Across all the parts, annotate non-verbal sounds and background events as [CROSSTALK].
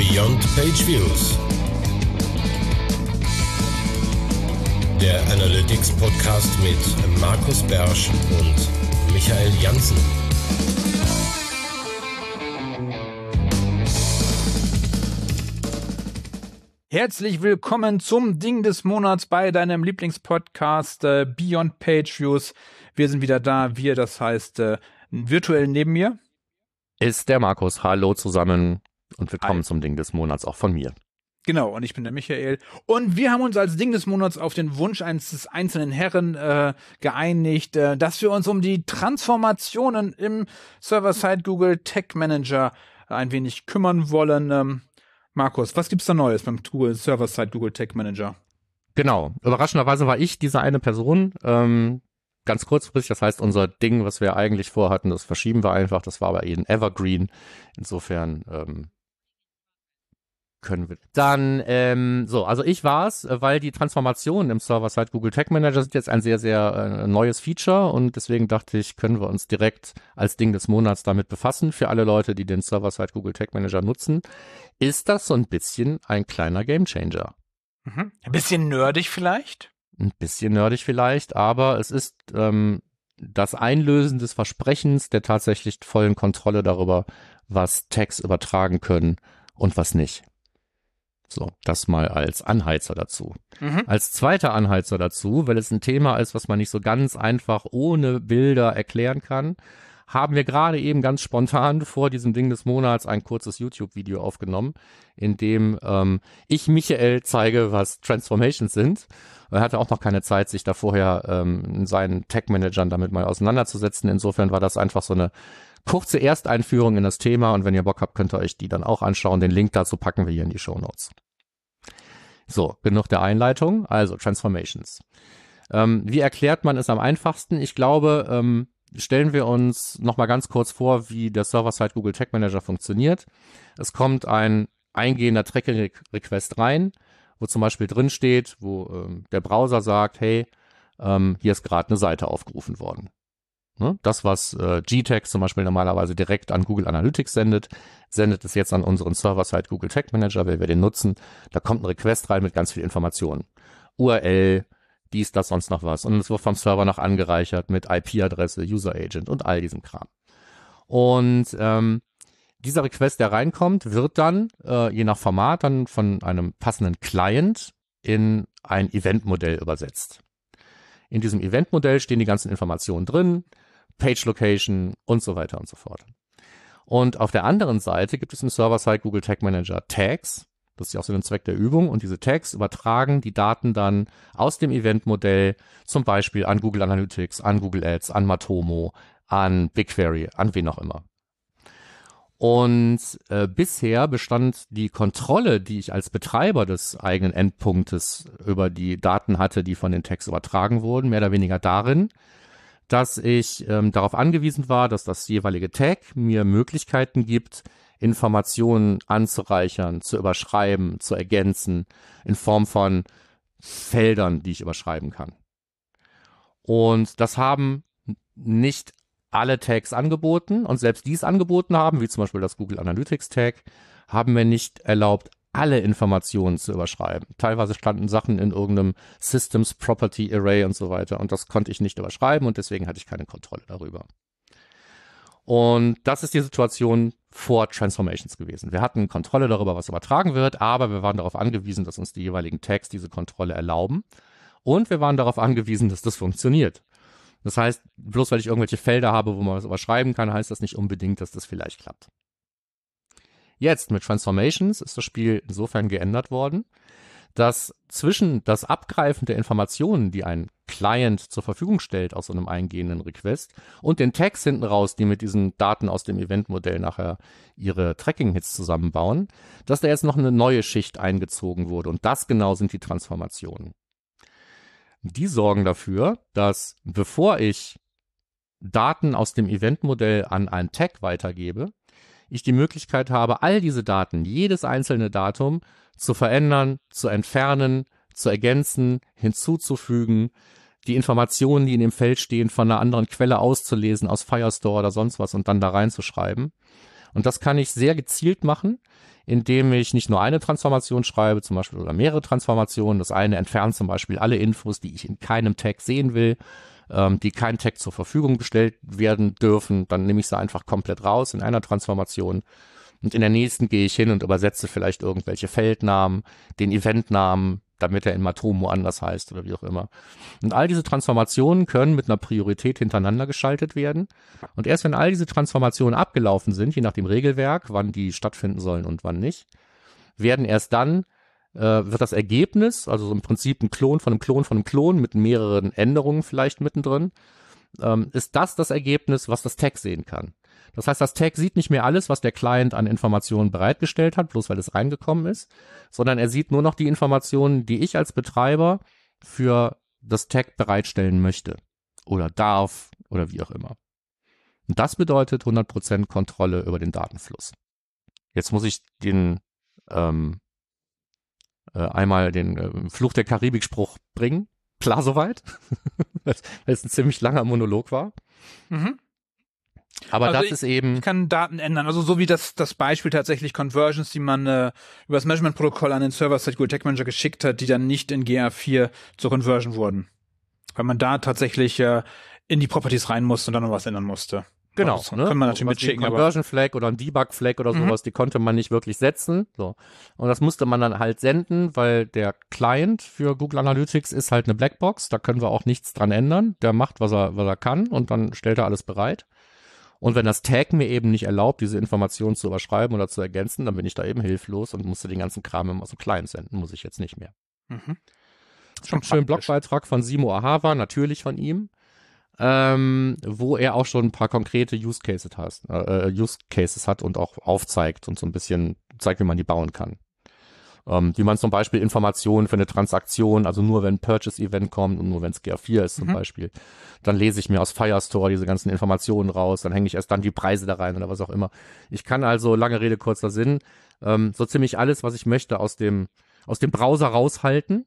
Beyond Page Views. Der Analytics Podcast mit Markus Bersch und Michael Janssen. Herzlich willkommen zum Ding des Monats bei deinem Lieblingspodcast äh, Beyond Page Views. Wir sind wieder da, wir, das heißt äh, virtuell neben mir. Ist der Markus. Hallo zusammen und willkommen Hi. zum Ding des Monats auch von mir. Genau, und ich bin der Michael. Und wir haben uns als Ding des Monats auf den Wunsch eines einzelnen Herren äh, geeinigt, äh, dass wir uns um die Transformationen im Server-Side Google Tech Manager ein wenig kümmern wollen. Ähm, Markus, was gibt's da Neues beim Google Server-Side Google Tech Manager? Genau. Überraschenderweise war ich diese eine Person. Ähm, ganz kurzfristig, das heißt, unser Ding, was wir eigentlich vorhatten, das verschieben wir einfach. Das war aber eben Evergreen. Insofern ähm, können wir. Dann, ähm, so, also ich war's, weil die Transformationen im Server-Side Google Tag Manager sind jetzt ein sehr, sehr äh, neues Feature und deswegen dachte ich, können wir uns direkt als Ding des Monats damit befassen. Für alle Leute, die den Server-Side Google Tag Manager nutzen, ist das so ein bisschen ein kleiner Gamechanger. Mhm. Ein bisschen nerdig vielleicht? Ein bisschen nerdig vielleicht, aber es ist ähm, das Einlösen des Versprechens der tatsächlich vollen Kontrolle darüber, was Tags übertragen können und was nicht. So, das mal als Anheizer dazu. Mhm. Als zweiter Anheizer dazu, weil es ein Thema ist, was man nicht so ganz einfach ohne Bilder erklären kann, haben wir gerade eben ganz spontan [LAUGHS] vor diesem Ding des Monats ein kurzes YouTube-Video aufgenommen, in dem ähm, ich Michael zeige, was Transformations sind. Er hatte auch noch keine Zeit, sich da vorher ähm, in seinen Tech-Managern damit mal auseinanderzusetzen. Insofern war das einfach so eine kurze Ersteinführung in das Thema und wenn ihr Bock habt, könnt ihr euch die dann auch anschauen. Den Link dazu packen wir hier in die Show Notes. So, genug der Einleitung. Also Transformations. Ähm, wie erklärt man es am einfachsten? Ich glaube, ähm, stellen wir uns nochmal ganz kurz vor, wie der Server-Side Google Tag Manager funktioniert. Es kommt ein eingehender Tracking-Request rein, wo zum Beispiel drin steht, wo ähm, der Browser sagt, hey, ähm, hier ist gerade eine Seite aufgerufen worden. Ne? Das, was äh, GTAG zum Beispiel normalerweise direkt an Google Analytics sendet, sendet es jetzt an unseren Server-Side Google Tag Manager, weil wir den nutzen. Da kommt ein Request rein mit ganz viel Informationen. URL, dies, das, sonst noch was. Und es wird vom Server noch angereichert mit IP-Adresse, User Agent und all diesem Kram. Und ähm, dieser Request, der reinkommt, wird dann, äh, je nach Format, dann von einem passenden Client in ein Event-Modell übersetzt. In diesem Event-Modell stehen die ganzen Informationen drin, Page Location und so weiter und so fort. Und auf der anderen Seite gibt es im Server-Side Google Tag Manager Tags, das ist ja auch so ein Zweck der Übung. Und diese Tags übertragen die Daten dann aus dem Eventmodell zum Beispiel an Google Analytics, an Google Ads, an Matomo, an BigQuery, an wen auch immer. Und äh, bisher bestand die Kontrolle, die ich als Betreiber des eigenen Endpunktes über die Daten hatte, die von den Tags übertragen wurden, mehr oder weniger darin, dass ich ähm, darauf angewiesen war, dass das jeweilige Tag mir Möglichkeiten gibt, Informationen anzureichern, zu überschreiben, zu ergänzen, in Form von Feldern, die ich überschreiben kann. Und das haben nicht alle Tags angeboten und selbst die es angeboten haben, wie zum Beispiel das Google Analytics Tag, haben mir nicht erlaubt, alle Informationen zu überschreiben. Teilweise standen Sachen in irgendeinem Systems Property Array und so weiter und das konnte ich nicht überschreiben und deswegen hatte ich keine Kontrolle darüber. Und das ist die Situation vor Transformations gewesen. Wir hatten Kontrolle darüber, was übertragen wird, aber wir waren darauf angewiesen, dass uns die jeweiligen Tags diese Kontrolle erlauben. Und wir waren darauf angewiesen, dass das funktioniert. Das heißt, bloß weil ich irgendwelche Felder habe, wo man was überschreiben kann, heißt das nicht unbedingt, dass das vielleicht klappt. Jetzt mit Transformations ist das Spiel insofern geändert worden, dass zwischen das Abgreifen der Informationen, die ein Client zur Verfügung stellt aus so einem eingehenden Request und den Tags hinten raus, die mit diesen Daten aus dem Eventmodell nachher ihre Tracking-Hits zusammenbauen, dass da jetzt noch eine neue Schicht eingezogen wurde und das genau sind die Transformationen. Die sorgen dafür, dass bevor ich Daten aus dem Eventmodell an ein Tag weitergebe, ich die Möglichkeit habe, all diese Daten, jedes einzelne Datum zu verändern, zu entfernen, zu ergänzen, hinzuzufügen, die Informationen, die in dem Feld stehen, von einer anderen Quelle auszulesen, aus Firestore oder sonst was und dann da reinzuschreiben. Und das kann ich sehr gezielt machen, indem ich nicht nur eine Transformation schreibe, zum Beispiel oder mehrere Transformationen. Das eine entfernt zum Beispiel alle Infos, die ich in keinem Tag sehen will, ähm, die kein Tag zur Verfügung gestellt werden dürfen. Dann nehme ich sie einfach komplett raus in einer Transformation. Und in der nächsten gehe ich hin und übersetze vielleicht irgendwelche Feldnamen, den Eventnamen, damit er in Matomo anders heißt oder wie auch immer. Und all diese Transformationen können mit einer Priorität hintereinander geschaltet werden. Und erst wenn all diese Transformationen abgelaufen sind, je nach dem Regelwerk, wann die stattfinden sollen und wann nicht, werden erst dann äh, wird das Ergebnis, also so im Prinzip ein Klon von einem Klon von einem Klon mit mehreren Änderungen vielleicht mittendrin, ähm, ist das das Ergebnis, was das Tag sehen kann. Das heißt, das Tag sieht nicht mehr alles, was der Client an Informationen bereitgestellt hat, bloß weil es reingekommen ist, sondern er sieht nur noch die Informationen, die ich als Betreiber für das Tag bereitstellen möchte oder darf oder wie auch immer. Und das bedeutet 100% Kontrolle über den Datenfluss. Jetzt muss ich den ähm, äh, einmal den äh, Fluch der Karibik-Spruch bringen. Klar soweit, [LAUGHS] weil es ein ziemlich langer Monolog war. Mhm. Aber also das ich, ist eben. Ich kann Daten ändern. Also so wie das, das Beispiel tatsächlich Conversions, die man äh, über das Measurement-Protokoll an den Server-Side Google Tech Manager geschickt hat, die dann nicht in GA4 zur Conversion wurden. Weil man da tatsächlich äh, in die Properties rein musste und dann noch was ändern musste. Genau. Das ne? Kann man natürlich mitschicken. Ein Conversion Flag oder ein Debug Flag oder mhm. sowas, die konnte man nicht wirklich setzen. So. Und das musste man dann halt senden, weil der Client für Google Analytics ist halt eine Blackbox. Da können wir auch nichts dran ändern. Der macht, was er, was er kann und dann stellt er alles bereit. Und wenn das Tag mir eben nicht erlaubt, diese Informationen zu überschreiben oder zu ergänzen, dann bin ich da eben hilflos und musste den ganzen Kram immer aus dem Client senden. Muss ich jetzt nicht mehr. Mhm. Schon schön Blogbeitrag von Simo Ahava, natürlich von ihm, ähm, wo er auch schon ein paar konkrete Use Cases hat, äh, Use Cases hat und auch aufzeigt und so ein bisschen zeigt, wie man die bauen kann ähm, wie man zum Beispiel Informationen für eine Transaktion, also nur wenn Purchase-Event kommt und nur wenn es GA4 ist zum mhm. Beispiel, dann lese ich mir aus Firestore diese ganzen Informationen raus, dann hänge ich erst dann die Preise da rein oder was auch immer. Ich kann also, lange Rede, kurzer Sinn, ähm, so ziemlich alles, was ich möchte, aus dem, aus dem Browser raushalten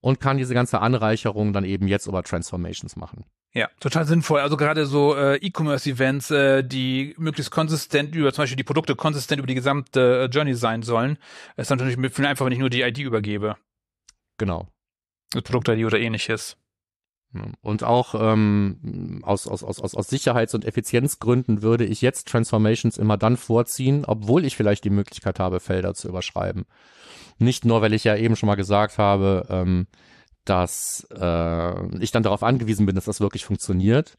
und kann diese ganze Anreicherung dann eben jetzt über Transformations machen. Ja, total sinnvoll. Also gerade so äh, E-Commerce-Events, äh, die möglichst konsistent über zum Beispiel die Produkte konsistent über die gesamte äh, Journey sein sollen, ist natürlich viel einfacher, wenn ich nur die ID übergebe. Genau. Das Produkt-ID oder ähnliches. Und auch ähm, aus, aus, aus, aus Sicherheits- und Effizienzgründen würde ich jetzt Transformations immer dann vorziehen, obwohl ich vielleicht die Möglichkeit habe, Felder zu überschreiben. Nicht nur, weil ich ja eben schon mal gesagt habe, ähm, dass äh, ich dann darauf angewiesen bin, dass das wirklich funktioniert,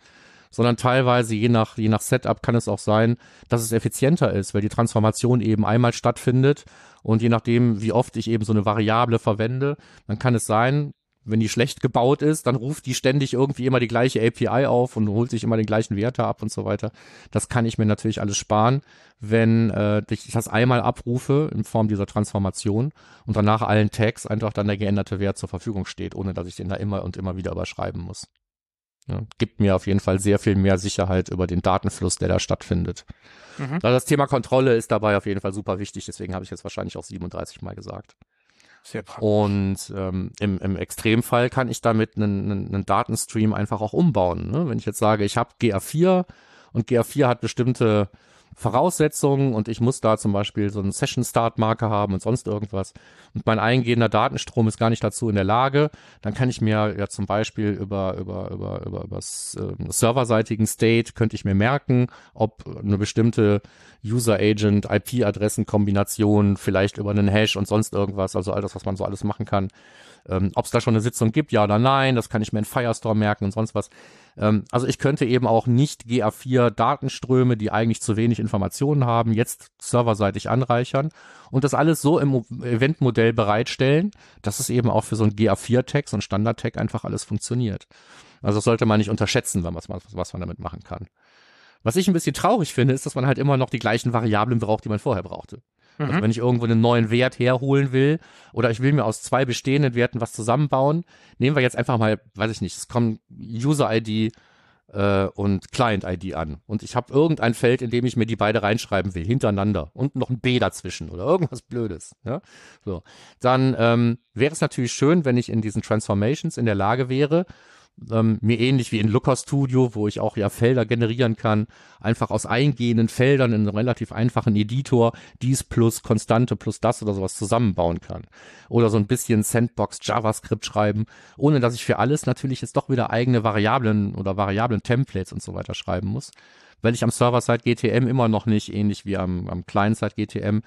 sondern teilweise je nach, je nach Setup kann es auch sein, dass es effizienter ist, weil die Transformation eben einmal stattfindet und je nachdem, wie oft ich eben so eine Variable verwende, dann kann es sein, wenn die schlecht gebaut ist, dann ruft die ständig irgendwie immer die gleiche API auf und holt sich immer den gleichen Werte ab und so weiter. Das kann ich mir natürlich alles sparen, wenn äh, ich das einmal abrufe in Form dieser Transformation und danach allen Tags einfach dann der geänderte Wert zur Verfügung steht, ohne dass ich den da immer und immer wieder überschreiben muss. Ja, gibt mir auf jeden Fall sehr viel mehr Sicherheit über den Datenfluss, der da stattfindet. Mhm. Also das Thema Kontrolle ist dabei auf jeden Fall super wichtig, deswegen habe ich jetzt wahrscheinlich auch 37 Mal gesagt. Sehr praktisch. Und ähm, im, im Extremfall kann ich damit einen, einen, einen Datenstream einfach auch umbauen. Ne? Wenn ich jetzt sage, ich habe GA4 und GA4 hat bestimmte Voraussetzungen und ich muss da zum Beispiel so einen Session-Start-Marker haben und sonst irgendwas. Und mein eingehender Datenstrom ist gar nicht dazu in der Lage, dann kann ich mir ja zum Beispiel über, über, über, über, über äh, serverseitigen State könnte ich mir merken, ob eine bestimmte User-Agent-IP-Adressen-Kombination vielleicht über einen Hash und sonst irgendwas, also all das, was man so alles machen kann, ähm, ob es da schon eine Sitzung gibt, ja oder nein, das kann ich mir in Firestore merken und sonst was. Ähm, also ich könnte eben auch nicht GA4 Datenströme, die eigentlich zu wenig Informationen haben, jetzt serverseitig anreichern und das alles so im Eventmodell bereitstellen, dass es eben auch für so ein GA4-Tag, so ein Standard-Tag einfach alles funktioniert. Also das sollte man nicht unterschätzen, was, was, was man damit machen kann. Was ich ein bisschen traurig finde, ist, dass man halt immer noch die gleichen Variablen braucht, die man vorher brauchte. Also mhm. Also wenn ich irgendwo einen neuen Wert herholen will oder ich will mir aus zwei bestehenden Werten was zusammenbauen, nehmen wir jetzt einfach mal, weiß ich nicht, es kommen User-ID äh, und Client-ID an und ich habe irgendein Feld, in dem ich mir die beide reinschreiben will, hintereinander und noch ein B dazwischen oder irgendwas Blödes. Ja? So, dann ähm, wäre es natürlich schön, wenn ich in diesen Transformations in der Lage wäre, ähm, mir ähnlich wie in Looker Studio, wo ich auch ja Felder generieren kann, einfach aus eingehenden Feldern in einem relativ einfachen Editor dies plus Konstante plus das oder sowas zusammenbauen kann. Oder so ein bisschen Sandbox JavaScript schreiben, ohne dass ich für alles natürlich jetzt doch wieder eigene Variablen oder Variablen Templates und so weiter schreiben muss. Weil ich am Server-Side GTM immer noch nicht, ähnlich wie am, am Client-Side GTM,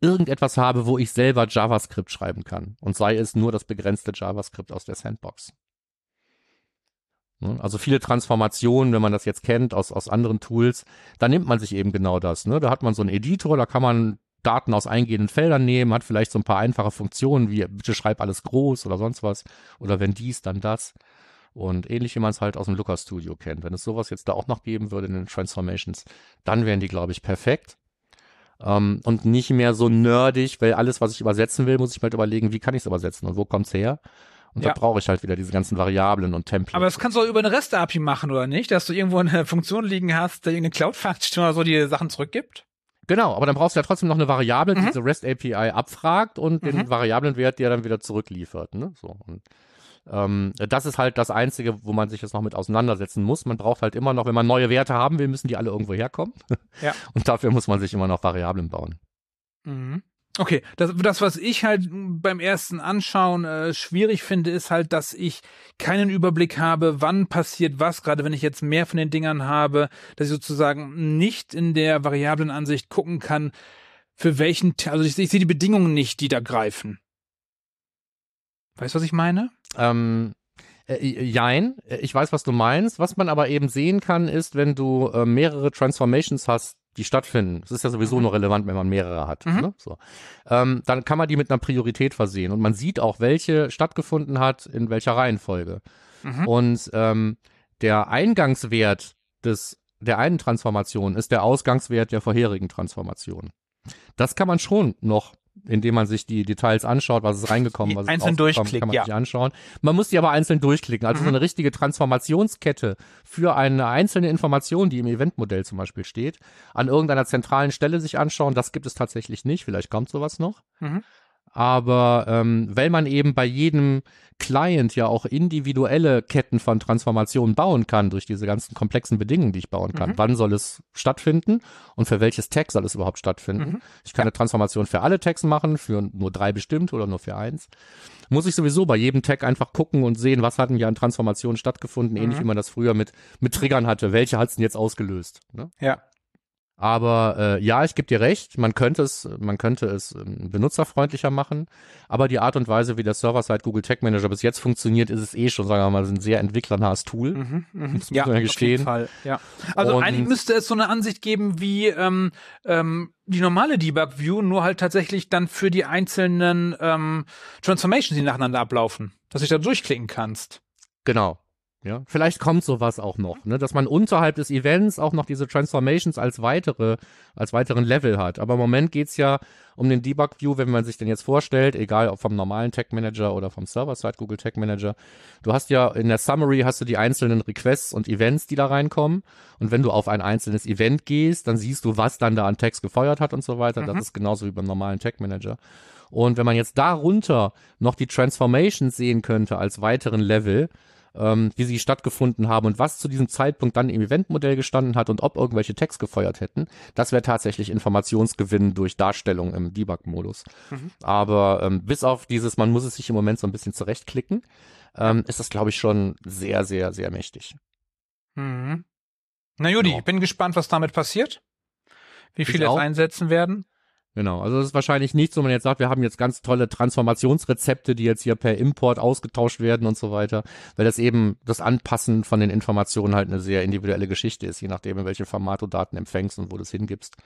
irgendetwas habe, wo ich selber JavaScript schreiben kann. Und sei es nur das begrenzte JavaScript aus der Sandbox. Ne? Also viele Transformationen, wenn man das jetzt kennt aus, aus anderen Tools, da nimmt man sich eben genau das. Ne? Da hat man so einen Editor, da kann man Daten aus eingehenden Feldern nehmen, hat vielleicht so ein paar einfache Funktionen wie bitte schreib alles groß oder sonst was oder wenn dies, dann das. Und ähnlich wie man es halt aus dem Looker Studio kennt. Wenn es sowas jetzt da auch noch geben würde in den Transformations, dann wären die, glaube ich, perfekt. Ähm, und nicht mehr so nerdig, weil alles, was ich übersetzen will, muss ich mir halt überlegen, wie kann ich es übersetzen und wo kommt's her? Und ja. da brauche ich halt wieder diese ganzen Variablen und Templates. Aber das kannst du auch über eine REST-API machen, oder nicht? Dass du irgendwo eine [LAUGHS] Funktion liegen hast, die irgendeine Cloud-Function oder so die Sachen zurückgibt? Genau, aber dann brauchst du ja trotzdem noch eine Variable, die mhm. diese REST API abfragt und mhm. den Variablenwert, der dann wieder zurückliefert. Ne? So. Und ähm, das ist halt das Einzige, wo man sich jetzt noch mit auseinandersetzen muss. Man braucht halt immer noch, wenn man neue Werte haben will, müssen die alle irgendwo herkommen. Ja. [LAUGHS] Und dafür muss man sich immer noch Variablen bauen. Mhm. Okay, das, das, was ich halt beim ersten Anschauen äh, schwierig finde, ist halt, dass ich keinen Überblick habe, wann passiert was, gerade wenn ich jetzt mehr von den Dingern habe, dass ich sozusagen nicht in der Variablenansicht gucken kann, für welchen, also ich, ich sehe die Bedingungen nicht, die da greifen. Weißt du, was ich meine? Ähm, äh, jein, ich weiß, was du meinst. Was man aber eben sehen kann, ist, wenn du äh, mehrere Transformations hast, die stattfinden. Das ist ja sowieso mhm. nur relevant, wenn man mehrere hat. Mhm. Ne? So. Ähm, dann kann man die mit einer Priorität versehen und man sieht auch, welche stattgefunden hat, in welcher Reihenfolge. Mhm. Und ähm, der Eingangswert des der einen Transformation ist der Ausgangswert der vorherigen Transformation. Das kann man schon noch indem man sich die Details anschaut, was ist reingekommen, was einzeln ist durchklicken, kann man ja. sich anschauen. Man muss die aber einzeln durchklicken. Also mhm. so eine richtige Transformationskette für eine einzelne Information, die im Eventmodell zum Beispiel steht, an irgendeiner zentralen Stelle sich anschauen, das gibt es tatsächlich nicht. Vielleicht kommt sowas noch. Mhm. Aber ähm, weil man eben bei jedem Client ja auch individuelle Ketten von Transformationen bauen kann durch diese ganzen komplexen Bedingungen, die ich bauen kann. Mhm. Wann soll es stattfinden und für welches Tag soll es überhaupt stattfinden? Mhm. Ich kann ja. eine Transformation für alle Tags machen, für nur drei bestimmt oder nur für eins. Muss ich sowieso bei jedem Tag einfach gucken und sehen, was hatten ja an Transformationen stattgefunden, mhm. ähnlich wie man das früher mit, mit Triggern hatte. Welche hat es denn jetzt ausgelöst? Ne? Ja. Aber äh, ja, ich gebe dir recht, man könnte es, man könnte es ähm, benutzerfreundlicher machen. Aber die Art und Weise, wie der Server-Side Google Tag Manager bis jetzt funktioniert, ist es eh schon, sagen wir mal, ein sehr entwicklernahes Tool. Mhm, mh. Ja, auf jeden Fall. Ja. Also und eigentlich müsste es so eine Ansicht geben wie ähm, ähm, die normale Debug View, nur halt tatsächlich dann für die einzelnen ähm, Transformations, die nacheinander ablaufen, dass ich da durchklicken kannst. Genau. Ja, vielleicht kommt sowas auch noch, ne, dass man unterhalb des Events auch noch diese Transformations als weitere, als weiteren Level hat. Aber im Moment geht's ja um den Debug View, wenn man sich den jetzt vorstellt, egal ob vom normalen Tag Manager oder vom Server-Side Google Tag Manager. Du hast ja in der Summary hast du die einzelnen Requests und Events, die da reinkommen. Und wenn du auf ein einzelnes Event gehst, dann siehst du, was dann da an Text gefeuert hat und so weiter. Mhm. Das ist genauso wie beim normalen Tag Manager. Und wenn man jetzt darunter noch die Transformations sehen könnte als weiteren Level, ähm, wie sie stattgefunden haben und was zu diesem Zeitpunkt dann im Eventmodell gestanden hat und ob irgendwelche Tags gefeuert hätten, das wäre tatsächlich Informationsgewinn durch Darstellung im Debug-Modus. Mhm. Aber ähm, bis auf dieses, man muss es sich im Moment so ein bisschen zurechtklicken, ähm, ist das, glaube ich, schon sehr, sehr, sehr mächtig. Mhm. Na Judy, ja. bin gespannt, was damit passiert. Wie viele es einsetzen werden. Genau, also es ist wahrscheinlich nicht so, wenn man jetzt sagt, wir haben jetzt ganz tolle Transformationsrezepte, die jetzt hier per Import ausgetauscht werden und so weiter, weil das eben das Anpassen von den Informationen halt eine sehr individuelle Geschichte ist, je nachdem, in welchem Format du Daten empfängst und wo du es hingibst.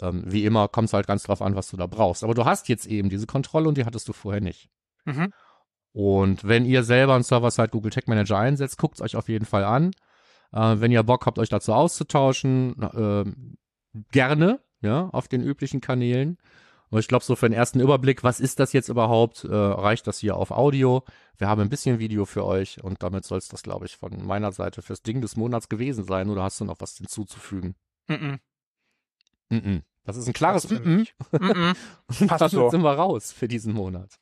Ähm, wie immer kommt es halt ganz drauf an, was du da brauchst. Aber du hast jetzt eben diese Kontrolle und die hattest du vorher nicht. Mhm. Und wenn ihr selber einen Server-Side Google Tag Manager einsetzt, guckt es euch auf jeden Fall an. Äh, wenn ihr Bock habt, euch dazu auszutauschen, äh, gerne ja, auf den üblichen Kanälen. Und ich glaube, so für den ersten Überblick, was ist das jetzt überhaupt, äh, reicht das hier auf Audio. Wir haben ein bisschen Video für euch und damit soll es das, glaube ich, von meiner Seite fürs Ding des Monats gewesen sein. Oder hast du noch was hinzuzufügen? Mm, -mm. Mm Das ist ein klares Mm -mm. Mm -mm. Passt so. sind wir raus für diesen Monat.